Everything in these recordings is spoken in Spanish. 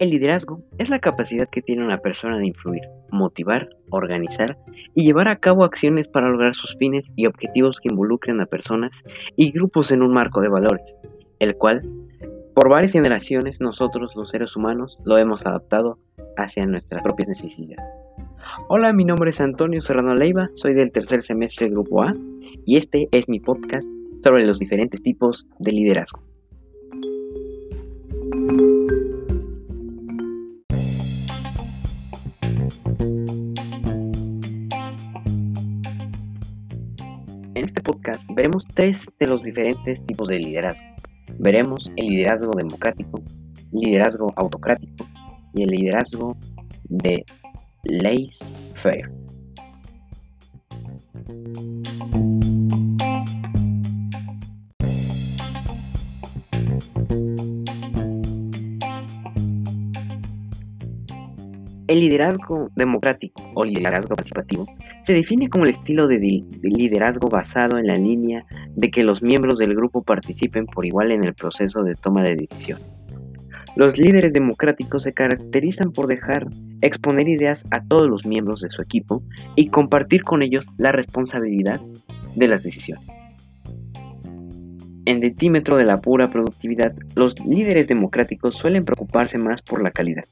El liderazgo es la capacidad que tiene una persona de influir, motivar, organizar y llevar a cabo acciones para lograr sus fines y objetivos que involucren a personas y grupos en un marco de valores, el cual, por varias generaciones, nosotros los seres humanos lo hemos adaptado hacia nuestras propias necesidades. Hola, mi nombre es Antonio Serrano Leiva, soy del tercer semestre Grupo A y este es mi podcast sobre los diferentes tipos de liderazgo. En este podcast veremos tres de los diferentes tipos de liderazgo. Veremos el liderazgo democrático, liderazgo autocrático y el liderazgo de laissez-faire. El liderazgo democrático o liderazgo participativo se define como el estilo de, liderazgo basado en la línea de que los miembros del grupo participen por igual en el proceso de toma de decisiones. Los líderes democráticos se caracterizan por dejar exponer ideas a todos los miembros de su equipo y compartir con ellos la responsabilidad de las decisiones. En detímetro de la pura productividad, los líderes democráticos suelen preocuparse más por la calidad.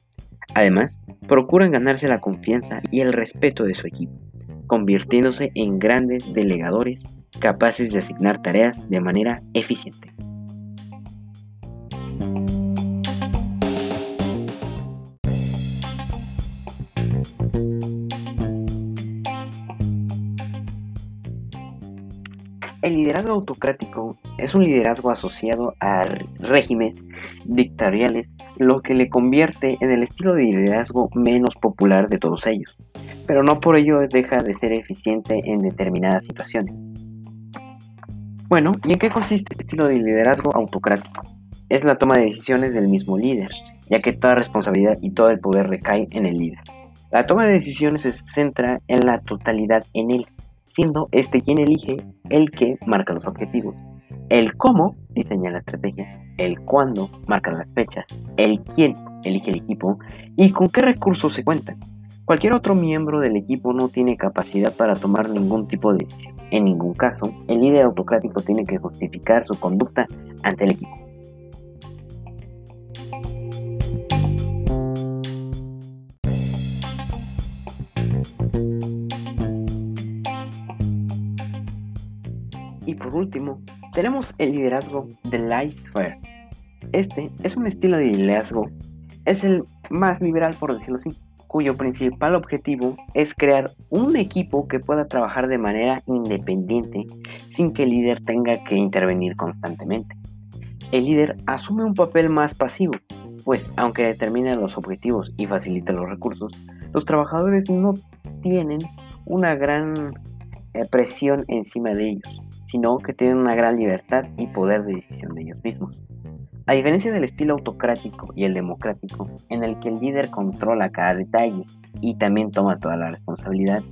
Además, procuran ganarse la confianza y el respeto de su equipo, convirtiéndose en grandes delegadores capaces de asignar tareas de manera eficiente. El liderazgo autocrático es un liderazgo asociado a regímenes dictatoriales, lo que le convierte en el estilo de liderazgo menos popular de todos ellos, pero no por ello deja de ser eficiente en determinadas situaciones. Bueno, ¿y en qué consiste este estilo de liderazgo autocrático? Es la toma de decisiones del mismo líder, ya que toda responsabilidad y todo el poder recae en el líder. La toma de decisiones se centra en la totalidad en él, siendo este quien elige el que marca los objetivos, el cómo diseña la estrategia, el cuándo marca las fechas, el quién elige el equipo y con qué recursos se cuentan. Cualquier otro miembro del equipo no tiene capacidad para tomar ningún tipo de decisión. En ningún caso, el líder autocrático tiene que justificar su conducta ante el equipo. Y por último, tenemos el liderazgo de Lightfire. Este es un estilo de liderazgo, es el más liberal por decirlo así, cuyo principal objetivo es crear un equipo que pueda trabajar de manera independiente sin que el líder tenga que intervenir constantemente. El líder asume un papel más pasivo, pues aunque determina los objetivos y facilita los recursos, los trabajadores no tienen una gran eh, presión encima de ellos sino que tienen una gran libertad y poder de decisión de ellos mismos. A diferencia del estilo autocrático y el democrático, en el que el líder controla cada detalle y también toma toda la responsabilidad,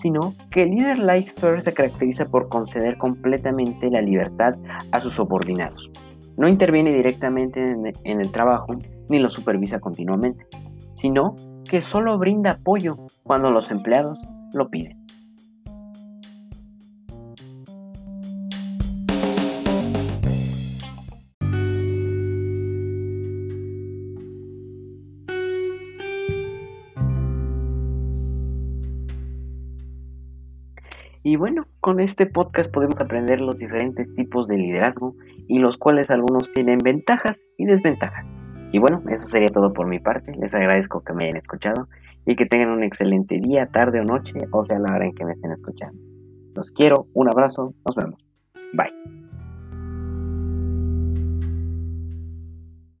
sino que el líder laissez se caracteriza por conceder completamente la libertad a sus subordinados. No interviene directamente en el trabajo ni lo supervisa continuamente, sino que solo brinda apoyo cuando los empleados lo piden. Y bueno, con este podcast podemos aprender los diferentes tipos de liderazgo y los cuales algunos tienen ventajas y desventajas. Y bueno, eso sería todo por mi parte. Les agradezco que me hayan escuchado y que tengan un excelente día, tarde o noche, o sea, la hora en que me estén escuchando. Los quiero, un abrazo, nos vemos. Bye.